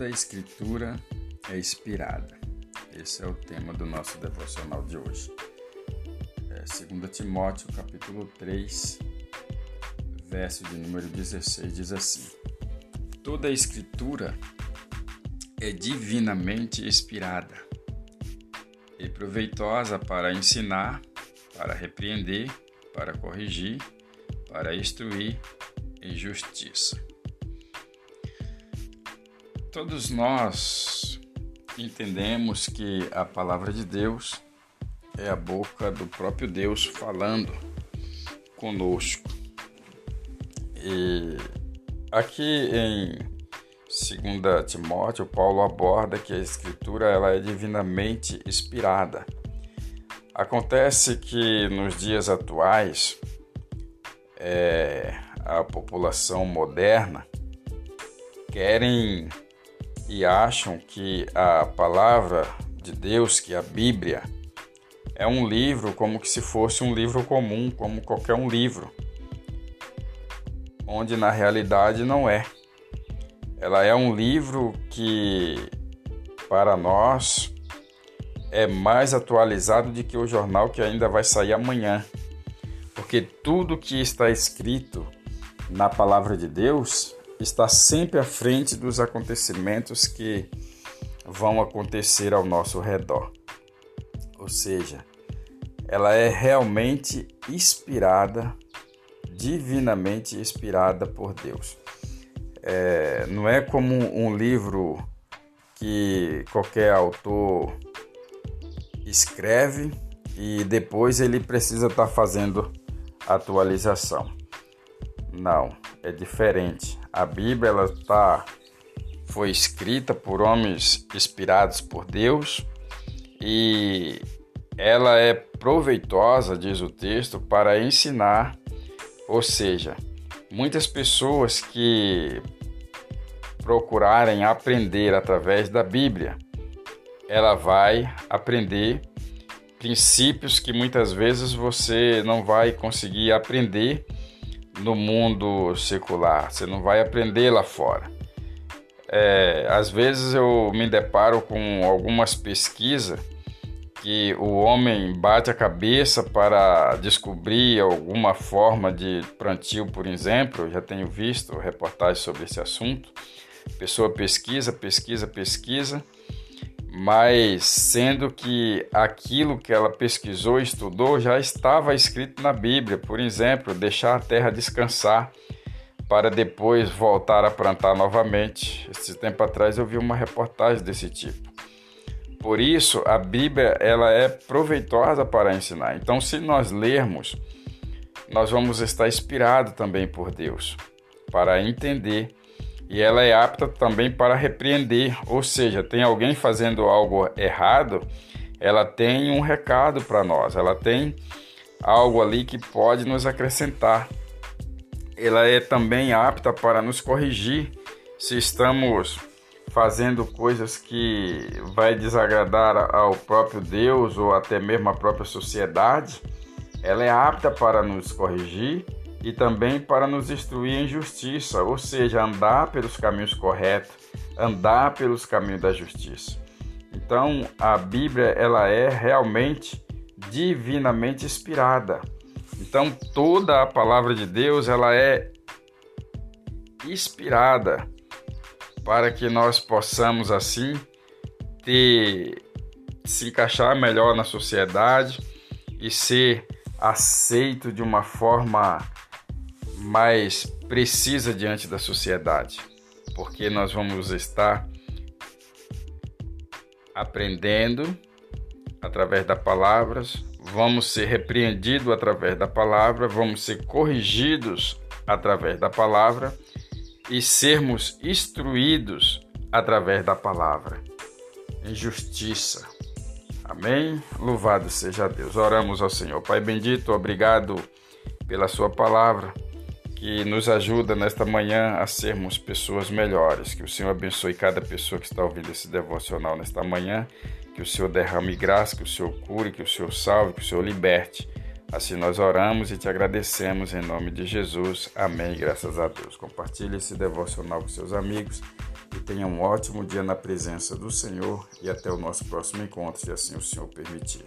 Toda a escritura é inspirada. Esse é o tema do nosso devocional de hoje. É 2 Timóteo, capítulo 3, verso de número 16, diz assim: Toda a escritura é divinamente inspirada e proveitosa para ensinar, para repreender, para corrigir, para instruir em justiça Todos nós entendemos que a palavra de Deus é a boca do próprio Deus falando conosco. E aqui em 2 Timóteo, Paulo aborda que a escritura ela é divinamente inspirada. Acontece que nos dias atuais é, a população moderna querem e acham que a palavra de Deus, que a Bíblia, é um livro como que se fosse um livro comum, como qualquer um livro, onde na realidade não é. Ela é um livro que para nós é mais atualizado do que o jornal que ainda vai sair amanhã. Porque tudo que está escrito na palavra de Deus está sempre à frente dos acontecimentos que vão acontecer ao nosso redor. Ou seja, ela é realmente inspirada, divinamente inspirada por Deus. É, não é como um livro que qualquer autor escreve e depois ele precisa estar tá fazendo atualização. Não, é diferente. A Bíblia ela tá, foi escrita por homens inspirados por Deus e ela é proveitosa, diz o texto, para ensinar, ou seja, muitas pessoas que procurarem aprender através da Bíblia, ela vai aprender princípios que muitas vezes você não vai conseguir aprender no mundo secular, você não vai aprender lá fora. É, às vezes eu me deparo com algumas pesquisas que o homem bate a cabeça para descobrir alguma forma de plantio, por exemplo. Eu já tenho visto reportagens sobre esse assunto. A pessoa pesquisa, pesquisa, pesquisa mas sendo que aquilo que ela pesquisou e estudou já estava escrito na Bíblia, por exemplo, deixar a terra descansar para depois voltar a plantar novamente. Esse tempo atrás eu vi uma reportagem desse tipo. Por isso, a Bíblia ela é proveitosa para ensinar. Então, se nós lermos, nós vamos estar inspirados também por Deus para entender e ela é apta também para repreender, ou seja, tem alguém fazendo algo errado, ela tem um recado para nós, ela tem algo ali que pode nos acrescentar. Ela é também apta para nos corrigir se estamos fazendo coisas que vai desagradar ao próprio Deus ou até mesmo à própria sociedade. Ela é apta para nos corrigir e também para nos instruir em justiça, ou seja, andar pelos caminhos corretos, andar pelos caminhos da justiça. Então, a Bíblia ela é realmente divinamente inspirada. Então, toda a palavra de Deus ela é inspirada para que nós possamos assim ter se encaixar melhor na sociedade e ser aceito de uma forma mais precisa diante da sociedade, porque nós vamos estar aprendendo através das palavras, vamos ser repreendidos através da palavra, vamos ser corrigidos através da palavra e sermos instruídos através da palavra em justiça. Amém? Louvado seja Deus. Oramos ao Senhor. Pai bendito, obrigado pela Sua palavra que nos ajuda nesta manhã a sermos pessoas melhores. Que o Senhor abençoe cada pessoa que está ouvindo esse devocional nesta manhã. Que o Senhor derrame graça, que o Senhor cure, que o Senhor salve, que o Senhor liberte. Assim nós oramos e te agradecemos em nome de Jesus. Amém. Graças a Deus. Compartilhe esse devocional com seus amigos e tenha um ótimo dia na presença do Senhor e até o nosso próximo encontro, se assim o Senhor permitir.